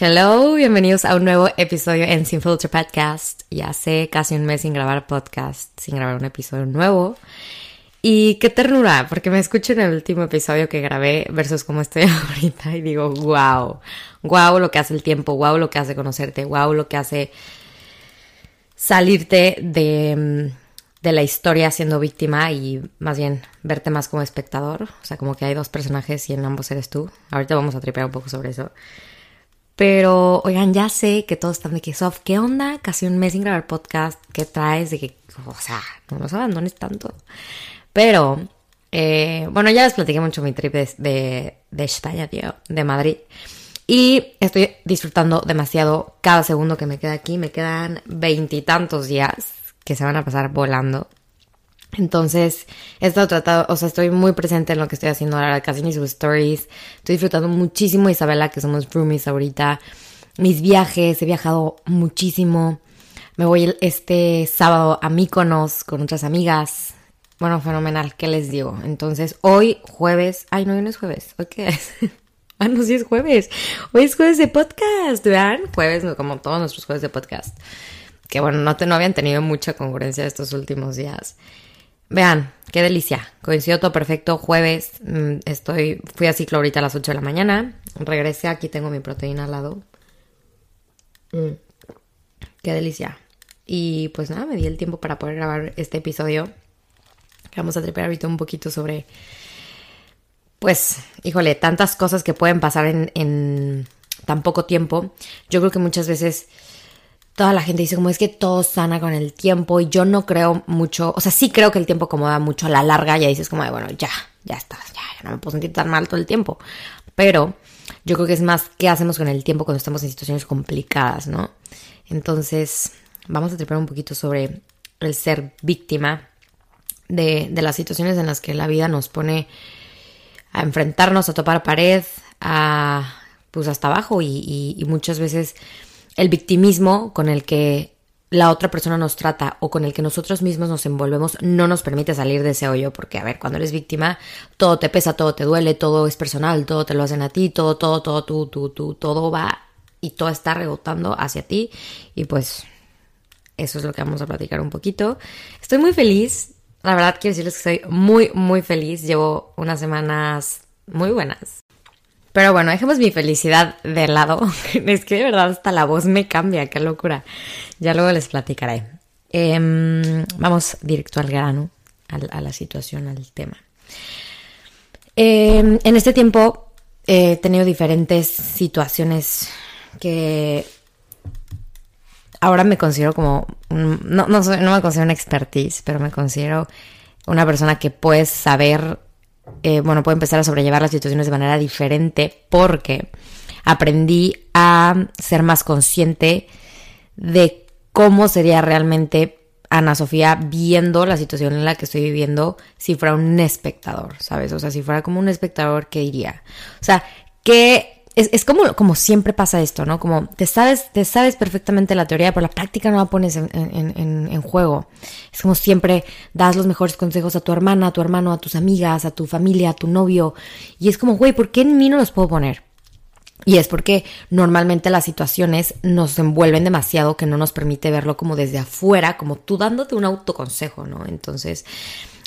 Hello, bienvenidos a un nuevo episodio en Sin Filter Podcast. Ya hace casi un mes sin grabar podcast, sin grabar un episodio nuevo. Y qué ternura, porque me escucho en el último episodio que grabé versus cómo estoy ahorita y digo, wow, wow lo que hace el tiempo, wow lo que hace conocerte, wow lo que hace salirte de, de la historia siendo víctima y más bien verte más como espectador. O sea, como que hay dos personajes y en ambos eres tú. Ahorita vamos a tripear un poco sobre eso. Pero, oigan, ya sé que todos están de que, Sof, ¿qué onda? Casi un mes sin grabar podcast. ¿Qué traes? De que, o sea, no nos abandones tanto. Pero, eh, bueno, ya les platiqué mucho mi trip de, de, de España, tío, de Madrid. Y estoy disfrutando demasiado cada segundo que me queda aquí. Me quedan veintitantos días que se van a pasar volando. Entonces, he estado tratando, o sea, estoy muy presente en lo que estoy haciendo ahora, casi ni sus stories. Estoy disfrutando muchísimo, Isabela, que somos roomies ahorita. Mis viajes, he viajado muchísimo. Me voy este sábado a Míconos con otras amigas. Bueno, fenomenal, ¿qué les digo? Entonces, hoy jueves, ay, no, hoy no es jueves, ¿hoy qué es? ah, no, sí es jueves. Hoy es jueves de podcast, ¿verdad? Jueves, como todos nuestros jueves de podcast. Que bueno, no, te, no habían tenido mucha concurrencia estos últimos días. Vean, qué delicia. Coincidió todo perfecto. Jueves, mm, estoy, fui a ciclo ahorita a las 8 de la mañana. Regresé, aquí tengo mi proteína al lado. Mm, qué delicia. Y pues nada, me di el tiempo para poder grabar este episodio. Vamos a tripear ahorita un poquito sobre, pues, híjole, tantas cosas que pueden pasar en, en tan poco tiempo. Yo creo que muchas veces toda la gente dice como es que todo sana con el tiempo y yo no creo mucho, o sea, sí creo que el tiempo acomoda mucho a la larga, ya dices como de, bueno, ya, ya estás, ya, ya no me puedo sentir tan mal todo el tiempo, pero yo creo que es más qué hacemos con el tiempo cuando estamos en situaciones complicadas, ¿no? Entonces, vamos a trepar un poquito sobre el ser víctima de, de las situaciones en las que la vida nos pone a enfrentarnos, a topar pared, a pues hasta abajo y, y, y muchas veces el victimismo con el que la otra persona nos trata o con el que nosotros mismos nos envolvemos no nos permite salir de ese hoyo porque a ver, cuando eres víctima todo te pesa, todo te duele, todo es personal, todo te lo hacen a ti, todo, todo, todo, tú, tú, tú, todo va y todo está rebotando hacia ti y pues eso es lo que vamos a platicar un poquito. Estoy muy feliz, la verdad quiero decirles que estoy muy, muy feliz, llevo unas semanas muy buenas. Pero bueno, dejemos mi felicidad de lado. es que de verdad hasta la voz me cambia, qué locura. Ya luego les platicaré. Em, vamos directo al grano, a, la situación, al tema. Em, en este tiempo he tenido diferentes situaciones que ahora me considero como, no, no, no me considero una expertise, pero me considero una persona que puede saber eh, bueno, puedo empezar a sobrellevar las situaciones de manera diferente porque aprendí a ser más consciente de cómo sería realmente Ana Sofía viendo la situación en la que estoy viviendo si fuera un espectador, ¿sabes? O sea, si fuera como un espectador, ¿qué diría? O sea, ¿qué es, como, como siempre pasa esto, ¿no? Como te sabes, te sabes perfectamente la teoría, pero la práctica no la pones en, en, juego. Es como siempre das los mejores consejos a tu hermana, a tu hermano, a tus amigas, a tu familia, a tu novio. Y es como, güey, ¿por qué en mí no los puedo poner? Y es porque normalmente las situaciones nos envuelven demasiado que no nos permite verlo como desde afuera, como tú dándote un autoconsejo, ¿no? Entonces,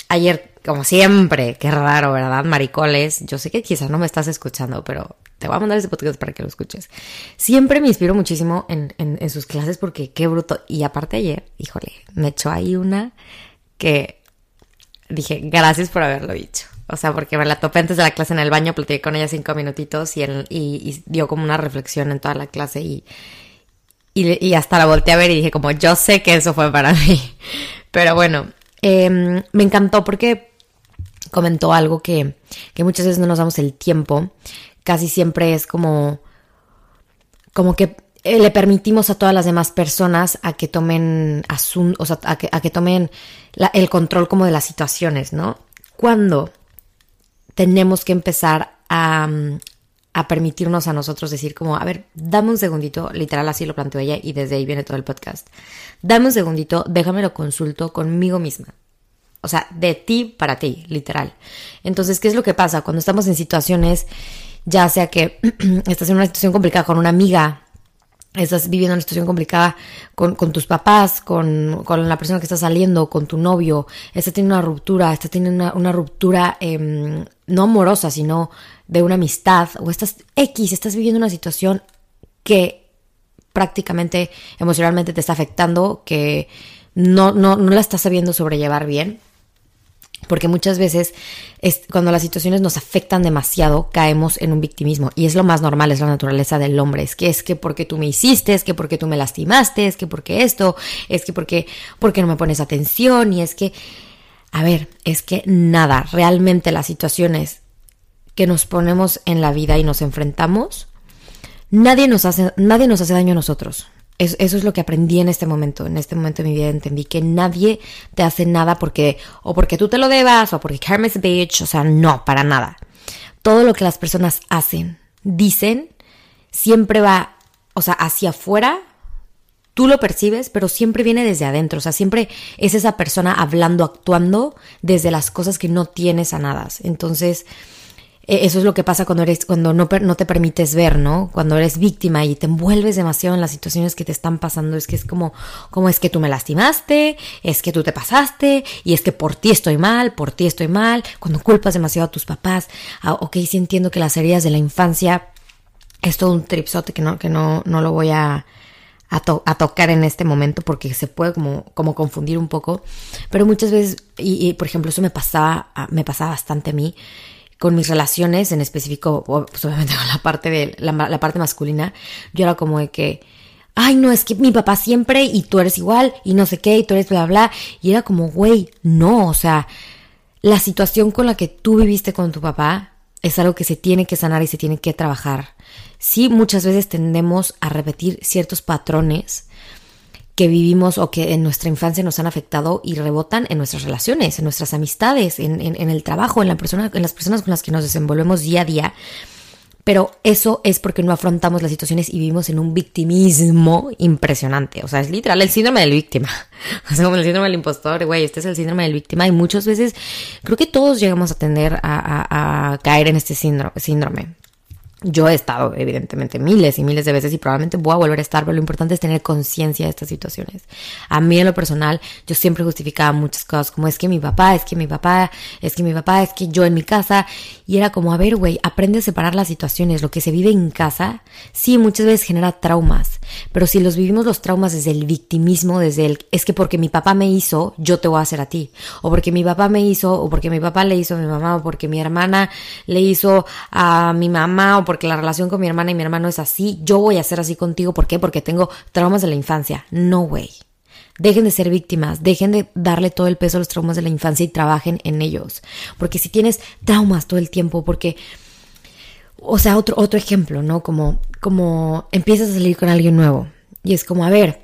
ayer, como siempre, qué raro, ¿verdad? Maricoles, yo sé que quizás no me estás escuchando, pero te voy a mandar ese podcast para que lo escuches. Siempre me inspiro muchísimo en, sus clases porque qué bruto. Y aparte ayer, híjole, me echó ahí una que dije, gracias por haberlo dicho. O sea, porque me la topé antes de la clase en el baño, platiqué con ella cinco minutitos y, y, dio como una reflexión en toda la clase y, y, hasta la volteé a ver y dije como, yo sé que eso fue para mí. Pero bueno, em, me encantó porque comentó algo que, que muchas veces no nos damos el tiempo casi siempre es como, como que eh, le permitimos a todas las demás personas a que tomen o sea, a que, tomen el control como de las situaciones, ¿no? Cuando tenemos que empezar a, a, permitirnos a nosotros decir como, a ver, dame un segundito, literal así lo planteó ella y desde ahí viene todo el podcast. Dame un segundito, déjame lo consulto conmigo misma. O sea, de ti para ti, literal. Entonces, ¿qué es lo que pasa? Cuando estamos en situaciones ya sea que estás en una situación complicada con una amiga, estás viviendo una situación complicada con, tus papás, con, la persona que está saliendo, con tu novio, estás teniendo una ruptura, estás teniendo una, ruptura em, no amorosa, sino de una amistad, o estás X, estás viviendo una situación que prácticamente emocionalmente te está afectando, que no, no, no la estás sabiendo sobrellevar bien porque muchas veces es, cuando las situaciones nos afectan demasiado, caemos en un victimismo. Y es lo más normal, es la naturaleza del hombre. Es que es que porque tú me hiciste, es que porque tú me lastimaste, es que porque esto, es que porque, porque no me pones atención. Y es que, a ver, es que nada, realmente las situaciones que nos ponemos en la vida y nos enfrentamos, nadie nos hace, nadie nos hace daño a nosotros eso es lo que aprendí en este momento. En este momento de mi vida entendí que nadie te hace nada porque, o porque tú te lo debas, o porque a bitch, o sea, no, para nada. Todo lo que las personas hacen, dicen, siempre va, o sea, hacia afuera, tú lo percibes, pero siempre viene desde adentro. O sea, siempre es esa persona hablando, actuando desde las cosas que no tienes sanadas. Entonces, eso es lo que pasa cuando eres, cuando no, no te permites ver, ¿no? Cuando eres víctima y te envuelves demasiado en las situaciones que te están pasando. Es que es como, como es que tú me lastimaste, es que tú te pasaste, y es que por ti estoy mal, por ti estoy mal. Cuando culpas demasiado a tus papás, ah, ok, sí entiendo que las heridas de la infancia es todo un tripsote que no, que no, no lo voy a, a, tocar en este momento porque se puede como, como confundir un poco. Pero muchas veces, y, y por ejemplo, eso me pasaba, me pasaba bastante a mí con mis relaciones, en específico, pues obviamente con la parte de la, parte masculina, yo era como de que, ay, no, es que mi papá siempre y tú eres igual y no sé qué y tú eres bla, bla, y era como, güey, no, o sea, la situación con la que tú viviste con tu papá es algo que se tiene que sanar y se tiene que trabajar. Sí, muchas veces tendemos a repetir ciertos patrones que vivimos o que en nuestra infancia nos han afectado y rebotan en nuestras relaciones, en nuestras amistades, en, el trabajo, en, la persona, en las personas con las que nos desenvolvemos día a día. Pero eso es porque no afrontamos las situaciones y vivimos en un victimismo impresionante. O sea, es literal el síndrome del víctima. O sea, como el síndrome del impostor, güey, este es el síndrome del víctima. Y muchas veces creo que todos llegamos a tender a, a caer en este síndrome. Yo he estado, evidentemente, miles y miles de veces y probablemente voy a volver a estar, pero lo importante es tener conciencia de estas situaciones. A mí, en lo personal, yo siempre justificaba muchas cosas, como es que mi papá, es que mi papá, es que mi papá, es que yo en mi casa. Y era como, a ver, güey, aprende a separar las situaciones. Lo que se vive en casa, sí, muchas veces genera traumas, pero si los vivimos los traumas desde el victimismo, desde el, es que porque mi papá me hizo, yo te voy a hacer a ti. O porque mi papá me hizo, o porque mi papá le hizo a mi mamá, o porque mi hermana le hizo a mi mamá, o porque la relación con mi hermana y mi hermano es así, yo voy a ser así contigo. ¿Por qué? Porque tengo traumas de la infancia. No, güey. Dejen de ser víctimas, dejen de darle todo el peso a los traumas de la infancia y trabajen en ellos. Porque si tienes traumas todo el tiempo, porque, o sea, otro, otro ejemplo, ¿no? Como, como empiezas a salir con alguien nuevo y es como, a ver,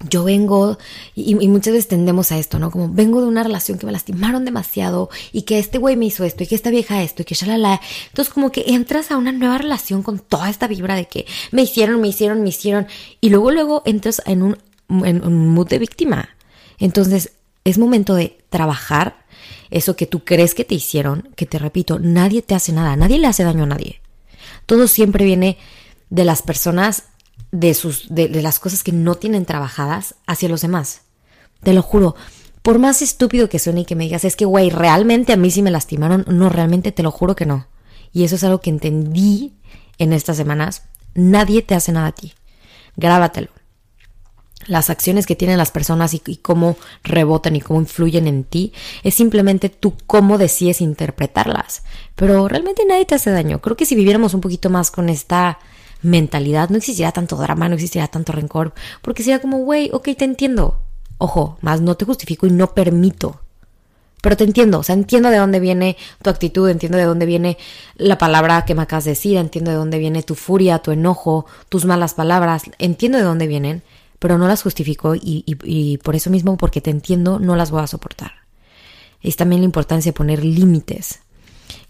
yo vengo, y, muchas veces tendemos a esto, ¿no? Como vengo de una relación que me lastimaron demasiado y que este güey me hizo esto y que esta vieja esto y que shalala. Entonces como que entras a una nueva relación con toda esta vibra de que me hicieron, me hicieron, me hicieron y luego luego entras en un, en un mood de víctima. Entonces es momento de trabajar eso que tú crees que te hicieron, que te repito, nadie te hace nada, nadie le hace daño a nadie. Todo siempre viene de las personas de, sus, de, las cosas que no tienen trabajadas hacia los demás. Te lo juro, por más estúpido que suene y que me digas, es que, güey, realmente a mí sí me lastimaron, no, realmente te lo juro que no. Y eso es algo que entendí en estas semanas. Nadie te hace nada a ti. Grábatelo. Las acciones que tienen las personas y, y, cómo rebotan y cómo influyen en ti es simplemente tú cómo decides interpretarlas. Pero realmente nadie te hace daño. Creo que si viviéramos un poquito más con esta mentalidad, no existiría tanto drama, no existiría tanto rencor, porque sería como, güey, ok, te entiendo. Ojo, más no te justifico y no permito. Pero te entiendo, o sea, entiendo de dónde viene tu actitud, entiendo de dónde viene la palabra que me acabas de decir, entiendo de dónde viene tu furia, tu enojo, tus malas palabras, entiendo de dónde vienen, pero no las justifico y, y por eso mismo, porque te entiendo, no las voy a soportar. Es también la importancia de poner límites,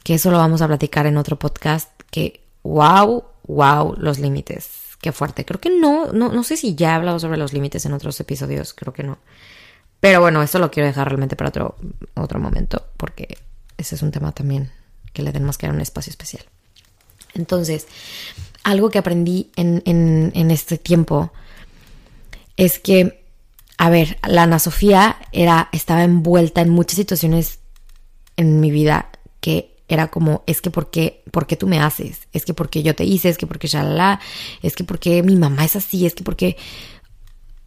que eso lo vamos a platicar en otro podcast, que wow, wow, los límites. Qué fuerte. Creo que no, no, no sé si ya he hablado sobre los límites en otros episodios, creo que no. Pero bueno, eso lo quiero dejar realmente para otro, otro momento, porque ese es un tema también que le den más que un espacio especial. Entonces, algo que aprendí en, en, este tiempo es que, a ver, la Ana Sofía era, estaba envuelta en muchas situaciones en mi vida que era como, es que ¿por qué, por qué tú me haces? Es que porque yo te hice, es que porque shalala, es que porque mi mamá es así, es que porque...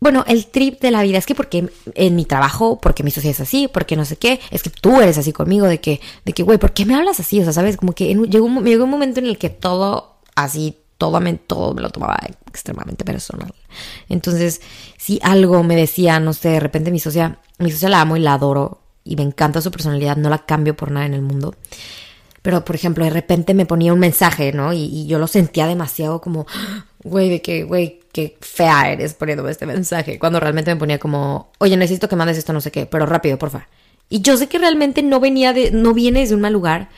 Bueno, el trip de la vida es que porque en mi trabajo, porque mi sociedad es así, porque no sé qué, es que tú eres así conmigo, de que, de que, güey, ¿por qué me hablas así? O sea, ¿sabes? Como que llegó, un, llegó un momento en el que todo así, todo me, todo me lo tomaba extremadamente personal. Entonces, si algo me decía, no sé, de repente mi socia, mi socia la amo y la adoro y me encanta su personalidad, no la cambio por nada en el mundo. Pero, por ejemplo, de repente me ponía un mensaje, ¿no? Y, yo lo sentía demasiado como, güey, de que, güey, qué fea eres poniéndome este mensaje. Cuando realmente me ponía como, oye, necesito que mandes esto, no sé qué, pero rápido, porfa. Y yo sé que realmente no venía de, no viene de un mal lugar.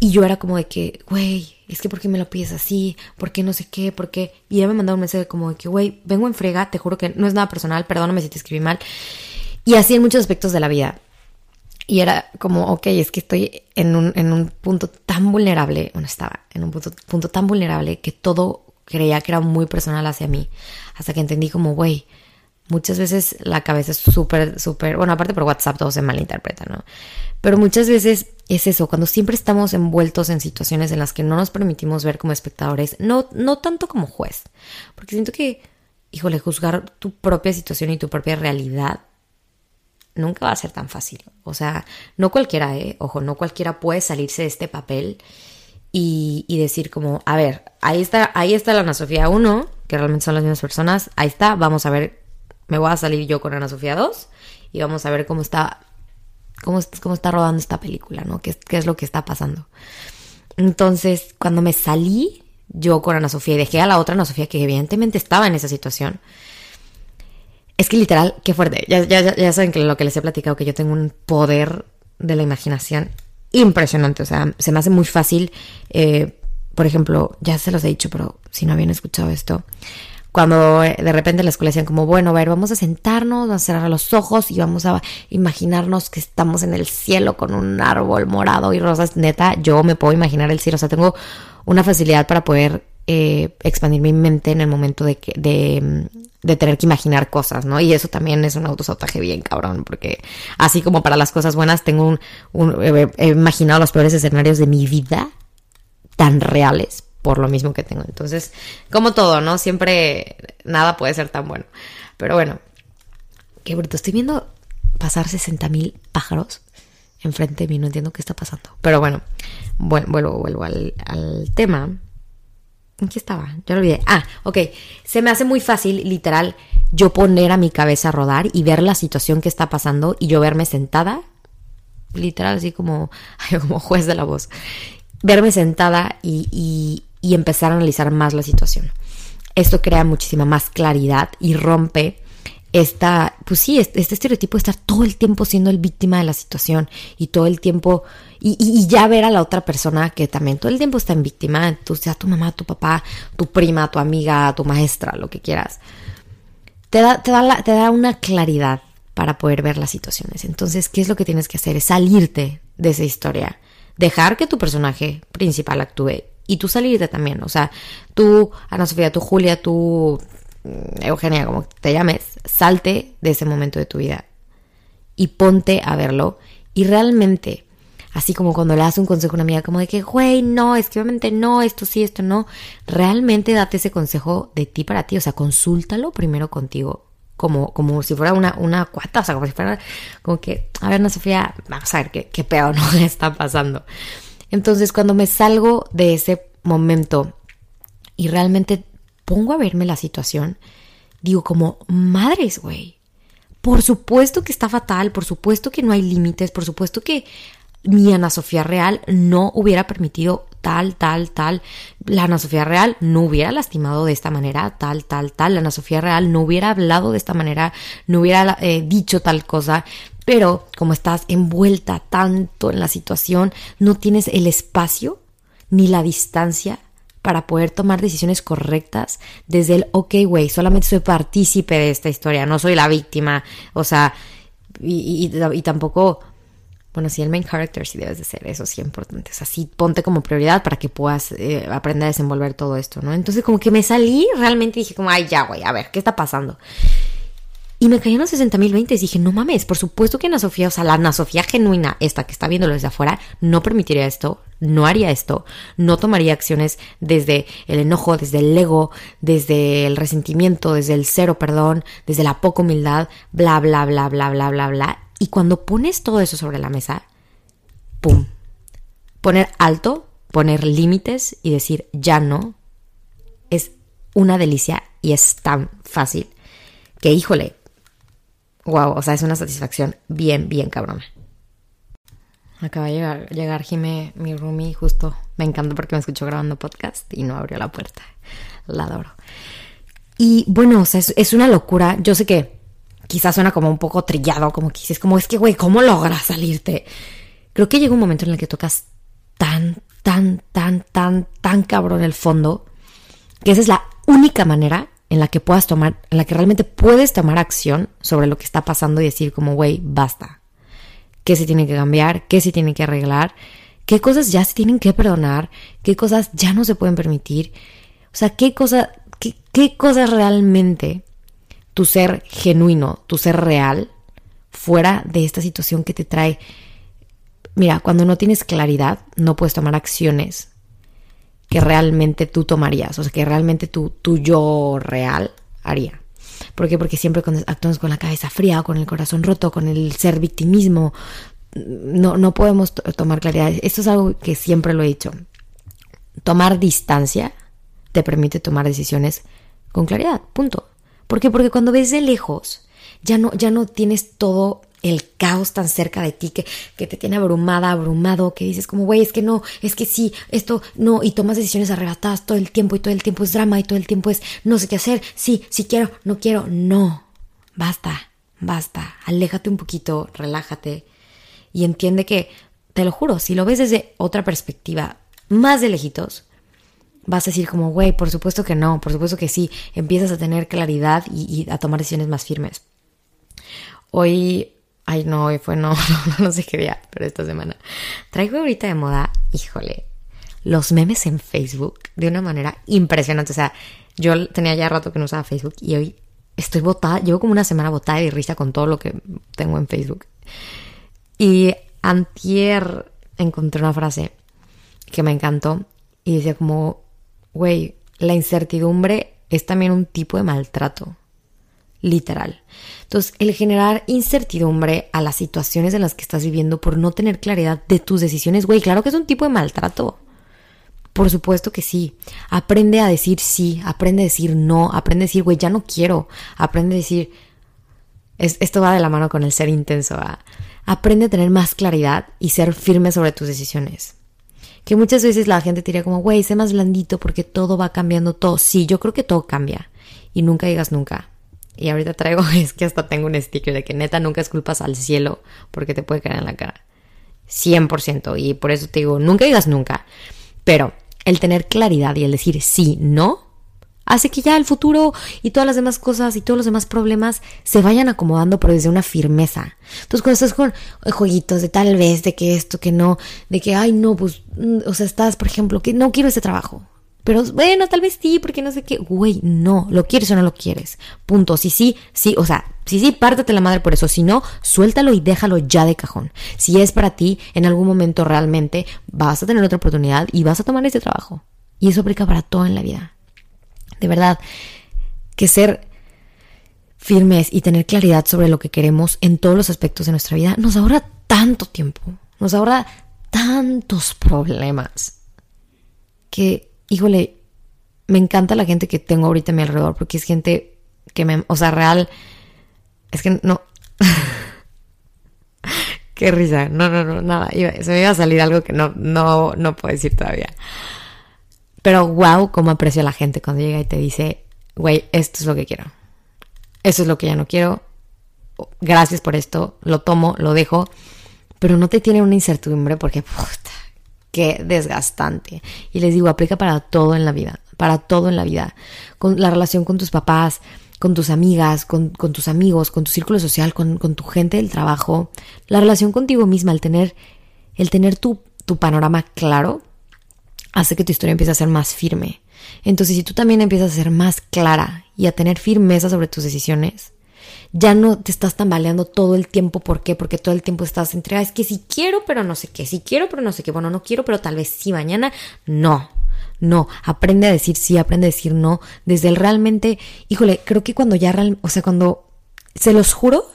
Y yo era como de que, güey, es que ¿por qué me lo pides así? ¿Por qué no sé qué? ¿Por qué? Y ella me mandaba un mensaje como de que, güey, vengo en frega, te juro que no es nada personal, perdóname si te escribí mal. Y así en muchos aspectos de la vida. Y era como, ok, es que estoy en un, en un punto tan vulnerable, bueno, estaba en un punto, punto tan vulnerable que todo creía que era muy personal hacia mí. Hasta que entendí como, güey, muchas veces la cabeza es súper, súper, bueno, aparte por WhatsApp todo se malinterpreta, ¿no? Pero muchas veces es eso, cuando siempre estamos envueltos en situaciones en las que no nos permitimos ver como espectadores, no, no tanto como juez, porque siento que, híjole, juzgar tu propia situación y tu propia realidad nunca va a ser tan fácil. O sea, no cualquiera, ¿eh? Ojo, no cualquiera puede salirse de este papel y, decir como, a ver, ahí está, ahí está la Ana Sofía 1, que realmente son las mismas personas, ahí está, vamos a ver, me voy a salir yo con Ana Sofía 2 y vamos a ver cómo está, cómo, cómo está rodando esta película, ¿no? ¿Qué, ¿Qué es lo que está pasando? Entonces, cuando me salí yo con Ana Sofía y dejé a la otra Ana Sofía que evidentemente estaba en esa situación, es que literal, qué fuerte. Ya, ya, ya saben que lo que les he platicado, que yo tengo un poder de la imaginación impresionante. O sea, se me hace muy fácil. Eh, por ejemplo, ya se los he dicho, pero si no habían escuchado esto, cuando eh, de repente en la escuela decían como, bueno, a ver, vamos a sentarnos, vamos a cerrar los ojos y vamos a imaginarnos que estamos en el cielo con un árbol morado y rosas. Neta, yo me puedo imaginar el cielo. O sea, tengo una facilidad para poder eh, expandir mi mente en el momento de, que, de, tener que imaginar cosas, ¿no? Y eso también es un autosabotaje bien cabrón, porque así como para las cosas buenas, tengo un, he imaginado los peores escenarios de mi vida tan reales por lo mismo que tengo. Entonces, como todo, ¿no? Siempre nada puede ser tan bueno. Pero bueno, qué bruto. Estoy viendo pasar 60 mil pájaros enfrente de mí, no entiendo qué está pasando. Pero bueno, vuelvo, vuelvo al tema. ¿En qué estaba? Ya lo olvidé. Ah, ok. Se me hace muy fácil, literal, yo poner a mi cabeza a rodar y ver la situación que está pasando y yo verme sentada, literal, así como, como juez de la voz, verme sentada y, y empezar a analizar más la situación. Esto crea muchísima más claridad y rompe esta, pues sí, este, este, estereotipo de estar todo el tiempo siendo el víctima de la situación y todo el tiempo, y, ya ver a la otra persona que también todo el tiempo está en víctima, tú sea tu mamá, tu papá, tu prima, tu amiga, tu maestra, lo que quieras, te da, te da, te da una claridad para poder ver las situaciones. Entonces, ¿qué es lo que tienes que hacer? Es salirte de esa historia, dejar que tu personaje principal actúe y tú salirte también. O sea, tú, Ana Sofía, tú, Julia, tú, Eugenia, como te llames, salte de ese momento de tu vida y ponte a verlo y realmente, así como cuando le das un consejo a una amiga como de que, güey, no, es que obviamente no, esto sí, esto no, realmente date ese consejo de ti para ti, o sea, consúltalo primero contigo. Como, como si fuera una, una cuata, o sea, como si fuera, como que, a ver, no, Sofía, vamos a ver qué, qué peor no está pasando. Entonces, cuando me salgo de ese momento y realmente pongo a verme la situación, digo como, madres, güey. Por supuesto que está fatal, por supuesto que no hay límites, por supuesto que mi Ana Sofía Real no hubiera permitido tal, tal, tal. La Ana Sofía Real no hubiera lastimado de esta manera, tal, tal, tal. La Ana Sofía Real no hubiera hablado de esta manera, no hubiera eh, dicho tal cosa. Pero como estás envuelta tanto en la situación, no tienes el espacio ni la distancia para poder tomar decisiones correctas desde el, ok, güey, solamente soy partícipe de esta historia, no soy la víctima, o sea, y, tampoco Bueno, sí, el main character sí debes de ser, eso sí es importante. O sea, ponte como prioridad para que puedas eh, aprender a desenvolver todo esto, ¿no? Entonces como que me salí, realmente dije como, ay, ya, güey, a ver, ¿qué está pasando? Y me cayeron 60 mil 20 y dije, no mames, por supuesto que Ana Sofía, o sea, la Ana Sofía genuina, esta que está viéndolo desde afuera, no permitiría esto, no haría esto, no tomaría acciones desde el enojo, desde el ego, desde el resentimiento, desde el cero perdón, desde la poca humildad, bla, bla, bla, bla, bla, bla, bla. Y cuando pones todo eso sobre la mesa, ¡pum! Poner alto, poner límites y decir ya no es una delicia y es tan fácil que, híjole, wow, o sea, es una satisfacción bien, bien cabrona. Acaba de llegar, llegar Jime, mi roomie, justo me encanta porque me escuchó grabando podcast y no abrió la puerta. La adoro. Y bueno, o sea, es, es una locura. Yo sé que quizás suena como un poco trillado, como que dices, como es que, güey, ¿cómo logras salirte? Creo que llega un momento en el que tocas tan, tan, tan, tan, tan cabrón el fondo, que esa es la única manera en la que puedas tomar, en la que realmente puedes tomar acción sobre lo que está pasando y decir como, güey, basta. ¿Qué se tiene que cambiar? ¿Qué se tiene que arreglar? ¿Qué cosas ya se tienen que perdonar? ¿Qué cosas ya no se pueden permitir? O sea, ¿qué, cosa, qué, qué cosas realmente tu ser genuino, tu ser real, fuera de esta situación que te trae. Mira, cuando no tienes claridad, no puedes tomar acciones que realmente tú tomarías, o sea, que realmente tu, tu yo real haría. ¿Por qué? Porque siempre actuamos con la cabeza fría, o con el corazón roto, con el ser victimismo. No, no podemos tomar claridad. Esto es algo que siempre lo he dicho. Tomar distancia te permite tomar decisiones con claridad. Punto. ¿Por qué? Porque cuando ves de lejos, ya no, ya no tienes todo el caos tan cerca de ti que, que te tiene abrumada, abrumado, que dices como, güey, es que no, es que sí, esto no, y tomas decisiones arrebatadas todo el tiempo y todo el tiempo es drama y todo el tiempo es no sé qué hacer, sí, sí quiero, no quiero, no, basta, basta, aléjate un poquito, relájate y entiende que, te lo juro, si lo ves desde otra perspectiva, más de lejitos, vas a decir como, güey, por supuesto que no, por supuesto que sí, empiezas a tener claridad y, a tomar decisiones más firmes. Hoy, ay no, hoy fue no, no, sé qué día, pero esta semana. Traigo ahorita de moda, híjole, los memes en Facebook de una manera impresionante. O sea, yo tenía ya rato que no usaba Facebook y hoy estoy botada, llevo como una semana botada de risa con todo lo que tengo en Facebook. Y antier encontré una frase que me encantó y decía como, güey, la incertidumbre es también un tipo de maltrato. Literal. Entonces, el generar incertidumbre a las situaciones en las que estás viviendo por no tener claridad de tus decisiones, güey, claro que es un tipo de maltrato. Por supuesto que sí. Aprende a decir sí, aprende a decir no, aprende a decir, güey, ya no quiero. Aprende a decir, esto va de la mano con el ser intenso. Aprende a tener más claridad y ser firme sobre tus decisiones que muchas veces la gente diría como, güey, sé más blandito porque todo va cambiando todo. Sí, yo creo que todo cambia. Y nunca digas nunca. Y ahorita traigo, es que hasta tengo un sticker de que neta nunca esculpas al cielo porque te puede caer en la cara. 100%. Y por eso te digo, nunca digas nunca. Pero el tener claridad y el decir sí, no, hace que ya el futuro y todas las demás cosas y todos los demás problemas se vayan acomodando pero desde una firmeza. Entonces cuando estás con jueguitos de tal vez, de que esto, que no, de que, ay no, pues, mm, o sea, estás, por ejemplo, que no quiero ese trabajo. Pero bueno, tal vez sí, porque no sé qué. Güey, no, lo quieres o no lo quieres. Punto. Si sí, sí, o sea, si sí, pártate la madre por eso. Si no, suéltalo y déjalo ya de cajón. Si es para ti, en algún momento realmente vas a tener otra oportunidad y vas a tomar ese trabajo. Y eso aplica para todo en la vida de verdad, que ser firmes y tener claridad sobre lo que queremos en todos los aspectos de nuestra vida nos ahorra tanto tiempo, nos ahorra tantos problemas que, híjole, me encanta la gente que tengo ahorita a mi alrededor porque es gente que me, o sea, real, es que no. Qué risa, no, no, no, nada, se me iba a salir algo que no, no, no puedo decir todavía. Pero wow, cómo aprecio a la gente cuando llega y te dice, güey, esto es lo que quiero. Esto es lo que ya no quiero. Gracias por esto. Lo tomo, lo dejo. Pero no te tiene una incertidumbre porque, puta, qué desgastante. Y les digo, aplica para todo en la vida. Para todo en la vida. Con la relación con tus papás, con tus amigas, con, tus amigos, con tu círculo social, con, tu gente del trabajo, la relación contigo misma, el tener, el tener tu, tu panorama claro, hace que tu historia empiece a ser más firme. Entonces, si tú también empiezas a ser más clara y a tener firmeza sobre tus decisiones, ya no te estás tambaleando todo el tiempo. ¿Por qué? Porque todo el tiempo estás entre, es que si quiero, pero no sé qué, si quiero, pero no sé qué, bueno, no quiero, pero tal vez sí mañana. No, no, aprende a decir sí, aprende a decir no. Desde el realmente, híjole, creo que cuando ya, o sea, cuando, se los juro,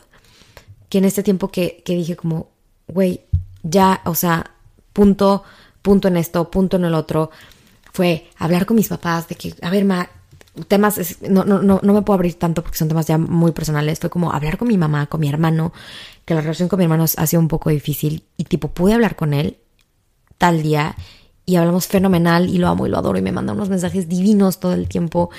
que en este tiempo que, que dije como, güey, ya, o sea, punto, punto en esto, punto en el otro, fue hablar con mis papás de que, a ver, ma, temas, no, no, no, no me puedo abrir tanto porque son temas ya muy personales, fue como hablar con mi mamá, con mi hermano, que la relación con mi hermano ha sido un poco difícil y tipo pude hablar con él tal día y hablamos fenomenal y lo amo y lo adoro y me manda unos mensajes divinos todo el tiempo.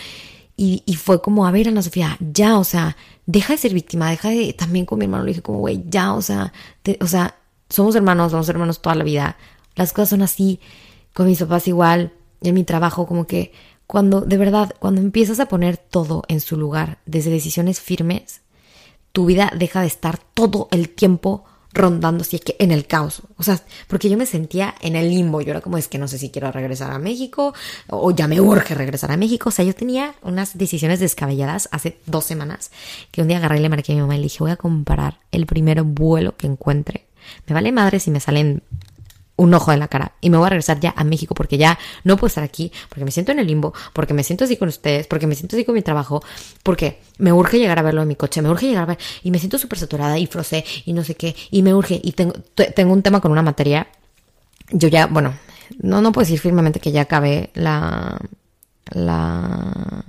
Y, y, fue como, a ver, Ana Sofía, ya, o sea, deja de ser víctima, deja de, también con mi hermano le dije como, güey, ya, o sea, o sea, somos hermanos, somos hermanos toda la vida, las cosas son así, con mis papás igual, en mi trabajo, como que cuando, de verdad, cuando empiezas a poner todo en su lugar, desde decisiones firmes, tu vida deja de estar todo el tiempo rondando si es que en el caos. O sea, porque yo me sentía en el limbo. Yo era como, es que no sé si quiero regresar a México o ya me urge regresar a México. O sea, yo tenía unas decisiones descabelladas hace dos semanas que un día agarré y le marqué a mi mamá y le dije, voy a comprar el primer vuelo que encuentre. Me vale madre si me salen un ojo en la cara y me voy a regresar ya a México porque ya no puedo estar aquí, porque me siento en el limbo, porque me siento así con ustedes, porque me siento así con mi trabajo, porque me urge llegar a verlo en mi coche, me urge llegar a ver y me siento súper saturada y frosé y no sé qué y me urge y tengo, tengo un tema con una materia. Yo ya, bueno, no, no puedo decir firmemente que ya acabé la, la,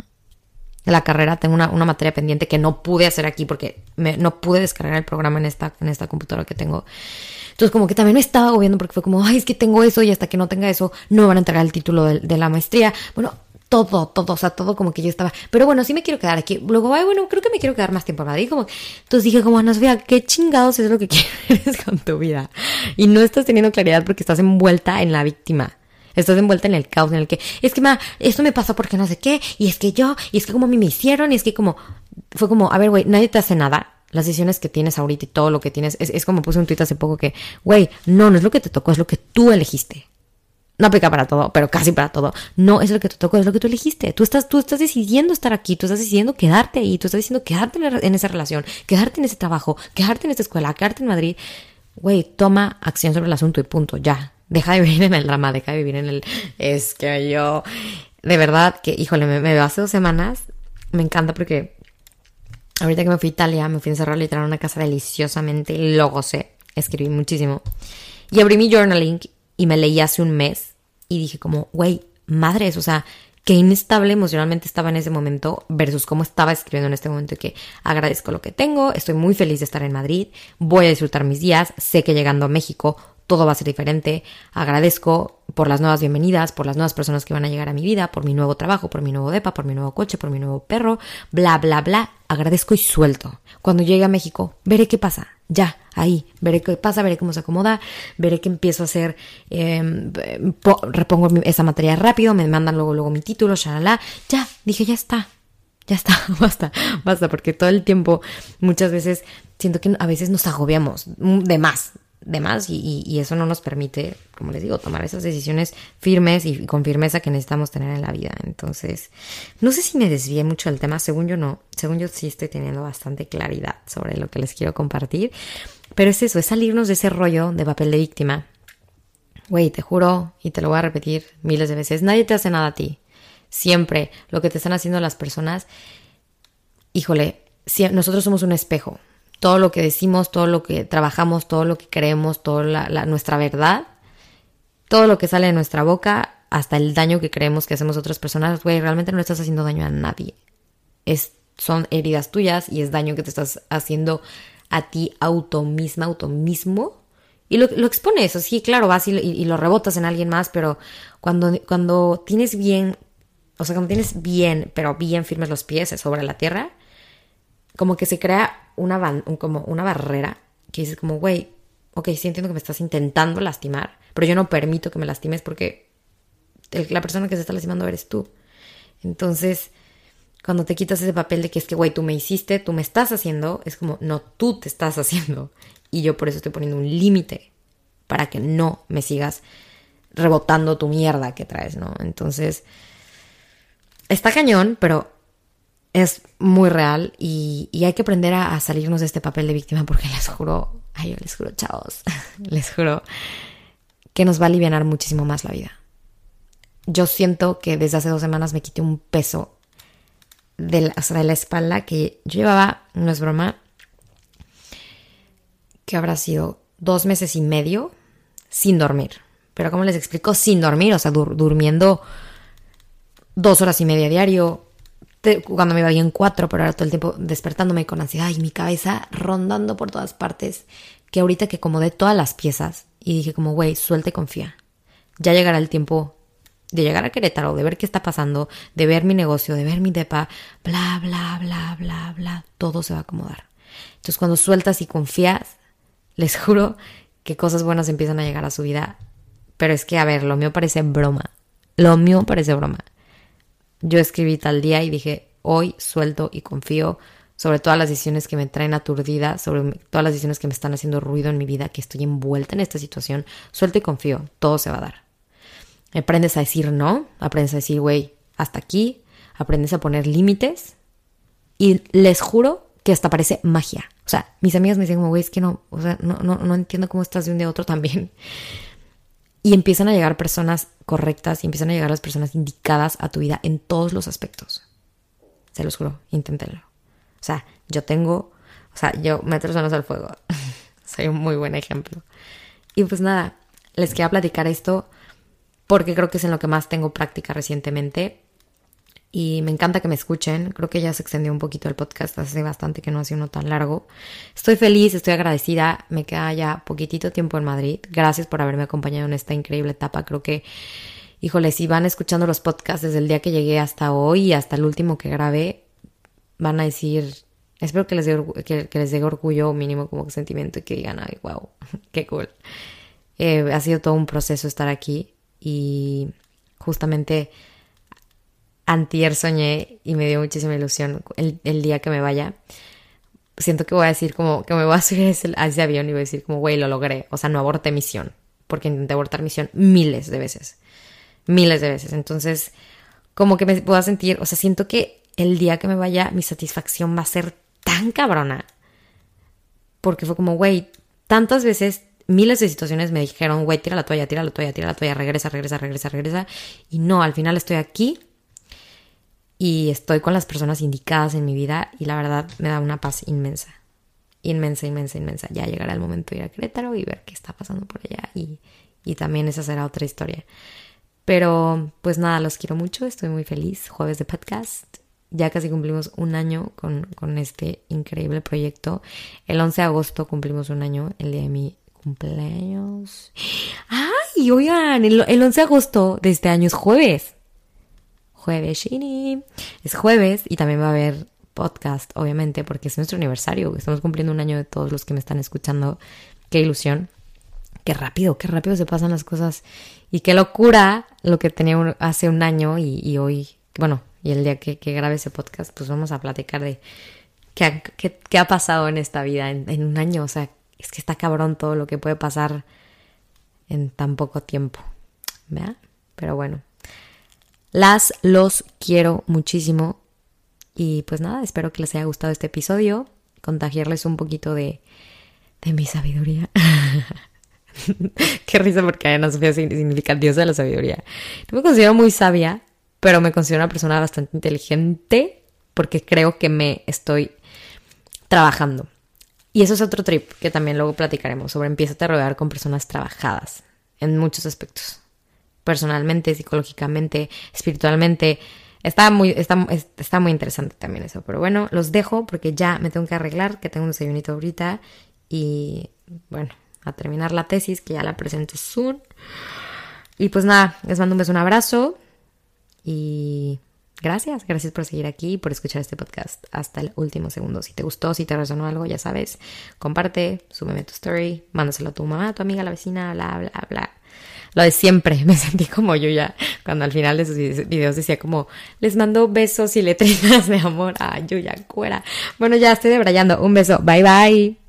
la carrera, tengo una, una, materia pendiente que no pude hacer aquí porque me, no pude descargar el programa en esta, en esta computadora que tengo. Entonces como que también me estaba agobiando porque fue como, ay, es que tengo eso y hasta que no tenga eso no me van a entregar el título de, la maestría. Bueno, todo, todo, o sea, todo como que yo estaba, pero bueno, sí me quiero quedar aquí. Luego, ay, bueno, creo que me quiero quedar más tiempo, ¿verdad? Y como, entonces dije como, Ana Sofía, qué chingados es lo que quieres con tu vida. Y no estás teniendo claridad porque estás envuelta en la víctima. Estás envuelta en el caos en el que, es que, ma, esto me pasó porque no sé qué, y es que yo, y es que como a mí me hicieron, y es que como, fue como, a ver, güey, nadie te hace nada las decisiones que tienes ahorita y todo lo que tienes. Es, como puse un tweet hace poco que, güey, no, no es lo que te tocó, es lo que tú elegiste. No aplica para todo, pero casi para todo. No es lo que te tocó, es lo que tú elegiste. Tú estás, tú estás decidiendo estar aquí, tú estás decidiendo quedarte ahí, tú estás diciendo quedarte en esa relación, quedarte en ese trabajo, quedarte en esta escuela, quedarte en Madrid. Güey, toma acción sobre el asunto y punto, ya. Deja de vivir en el drama, deja de vivir en el... Es que yo... De verdad que, híjole, me, me veo hace dos semanas. Me encanta porque Ahorita que me fui a Italia, me fui a encerrar literal en una casa deliciosamente, lo gocé, escribí muchísimo. Y abrí mi journaling y me leí hace un mes y dije como, güey, madres, o sea, qué inestable emocionalmente estaba en ese momento versus cómo estaba escribiendo en este momento y que agradezco lo que tengo, estoy muy feliz de estar en Madrid, voy a disfrutar mis días, sé que llegando a México todo va a ser diferente. Agradezco por las nuevas bienvenidas, por las nuevas personas que van a llegar a mi vida, por mi nuevo trabajo, por mi nuevo depa, por mi nuevo coche, por mi nuevo perro, bla, bla, bla. Agradezco y suelto. Cuando llegue a México, veré qué pasa. Ya, ahí, veré qué pasa, veré cómo se acomoda, veré qué empiezo a hacer, em, repongo esa materia rápido, me mandan luego, luego mi título, shalala. Ya, dije, ya está, ya está, basta, basta, porque todo el tiempo, muchas veces, siento que a veces nos agobiamos de más, de más y, eso no nos permite, como les digo, tomar esas decisiones firmes y con firmeza que necesitamos tener en la vida. Entonces, no sé si me desvié mucho del tema, según yo no, según yo sí estoy teniendo bastante claridad sobre lo que les quiero compartir, pero es eso, es salirnos de ese rollo de papel de víctima. Güey, te juro, y te lo voy a repetir miles de veces, nadie te hace nada a ti. Siempre lo que te están haciendo las personas, híjole, si nosotros somos un espejo, todo lo que decimos, todo lo que trabajamos, todo lo que creemos, toda la, nuestra verdad, todo lo que sale de nuestra boca, hasta el daño que creemos que hacemos a otras personas, güey, realmente no estás haciendo daño a nadie. Es, son heridas tuyas y es daño que te estás haciendo a ti auto misma, auto mismo. Y lo, lo expones, sí, claro, vas y, y, lo rebotas en alguien más, pero cuando, cuando tienes bien, o sea, cuando tienes bien, pero bien firmes los pies sobre la tierra, como que se crea una, como una barrera que dices como, güey, ok, sí entiendo que me estás intentando lastimar, pero yo no permito que me lastimes porque la persona que se está lastimando eres tú. Entonces, cuando te quitas ese papel de que es que, güey, tú me hiciste, tú me estás haciendo, es como, no, tú te estás haciendo. Y yo por eso estoy poniendo un límite para que no me sigas rebotando tu mierda que traes, ¿no? Entonces, está cañón, pero es muy real y, hay que aprender a, salirnos de este papel de víctima porque les juro, ay, yo les juro, chavos, les juro que nos va a aliviar muchísimo más la vida. Yo siento que desde hace dos semanas me quité un peso de la, de la espalda que yo llevaba, no es broma, que habrá sido dos meses y medio sin dormir. Pero como les explico, sin dormir, o sea, durmiendo dos horas y media diario, cuando me iba bien cuatro, pero ahora todo el tiempo despertándome con ansiedad y mi cabeza rondando por todas partes, que ahorita que acomodé todas las piezas y dije como, güey, suelta y confía. Ya llegará el tiempo de llegar a Querétaro, de ver qué está pasando, de ver mi negocio, de ver mi depa, bla, bla, bla, bla, bla, todo se va a acomodar. Entonces cuando sueltas y confías, les juro que cosas buenas empiezan a llegar a su vida. Pero es que, a ver, lo mío parece broma. Lo mío parece broma. Yo escribí tal día y dije, hoy suelto y confío sobre todas las decisiones que me traen aturdida, sobre todas las decisiones que me están haciendo ruido en mi vida, que estoy envuelta en esta situación, suelto y confío, todo se va a dar. Aprendes a decir no, aprendes a decir, güey, hasta aquí, aprendes a poner límites y les juro que hasta parece magia. O sea, mis amigas me dicen güey, es que no, o sea, no, no, no entiendo cómo estás de un día a otro también. Y empiezan a llegar personas correctas y empiezan a llegar las personas indicadas a tu vida en todos los aspectos. Se los juro, inténtenlo. O sea, yo tengo, o sea, yo meto las manos al fuego. Soy un muy buen ejemplo. Y pues nada, les quería platicar esto porque creo que es en lo que más tengo práctica recientemente. Y me encanta que me escuchen. Creo que ya se extendió un poquito el podcast, hace bastante que no hace uno tan largo. Estoy feliz, estoy agradecida. Me queda ya poquitito tiempo en Madrid. Gracias por haberme acompañado en esta increíble etapa. Creo que, híjole, si van escuchando los podcasts desde el día que llegué hasta hoy y hasta el último que grabé, van a decir, espero que les dé, que, les orgullo mínimo como sentimiento y que digan, ay, wow, qué cool. Eh, ha sido todo un proceso estar aquí y justamente antier soñé y me dio muchísima ilusión el, día que me vaya. Siento que voy a decir como que me voy a subir a ese, avión y voy a decir como, güey, lo logré. O sea, no aborté misión, porque intenté abortar misión miles de veces. Miles de veces. Entonces, como que me puedo sentir, o sea, siento que el día que me vaya, mi satisfacción va a ser tan cabrona. Porque fue como, güey, tantas veces, miles de situaciones me dijeron, güey, tira la toalla, tira la toalla, tira la toalla, regresa, regresa, regresa, regresa. Y no, al final estoy aquí y estoy con las personas indicadas en mi vida y la verdad me da una paz inmensa. Inmensa, inmensa, inmensa. Ya llegará el momento de ir a Querétaro y ver qué está pasando por allá y, y también esa será otra historia. Pero pues nada, los quiero mucho, estoy muy feliz. Jueves de podcast. Ya casi cumplimos un año con, con este increíble proyecto. El 11 de agosto cumplimos un año, el día de mi cumpleaños. ¡Ay! Oigan, el, el 11 de agosto de este año es jueves jueves. Es jueves y también va a haber podcast, obviamente, porque es nuestro aniversario. Estamos cumpliendo un año de todos los que me están escuchando. Qué ilusión. Qué rápido, qué rápido se pasan las cosas. Y qué locura lo que tenía hace un año y, hoy, bueno, y el día que, grabe ese podcast, pues vamos a platicar de qué, ha pasado en esta vida en, un año. O sea, es que está cabrón todo lo que puede pasar en tan poco tiempo. ¿Vea? Pero bueno, las, los quiero muchísimo. Y pues nada, espero que les haya gustado este episodio. Contagiarles un poquito de, de mi sabiduría. Qué risa porque Ana Sofía significa diosa de la sabiduría. No me considero muy sabia, pero me considero una persona bastante inteligente porque creo que me estoy trabajando. Y eso es otro trip que también luego platicaremos sobre empieza a rodear con personas trabajadas en muchos aspectos personalmente, psicológicamente, espiritualmente. Está muy, está, está muy interesante también eso. Pero bueno, los dejo porque ya me tengo que arreglar, que tengo un desayunito ahorita. Y bueno, a terminar la tesis, que ya la presento soon. Y pues nada, les mando un beso, un abrazo. Y gracias, gracias por seguir aquí y por escuchar este podcast hasta el último segundo. Si te gustó, si te resonó algo, ya sabes, comparte, súbeme tu story, mándaselo a tu mamá, a tu amiga, a la vecina, bla, bla, bla. Lo de siempre, me sentí como yo ya, cuando al final de sus videos decía como, les mando besos y letrinas de amor. a Yuya, cuera. Bueno, ya estoy debrayando. Un beso. Bye, bye.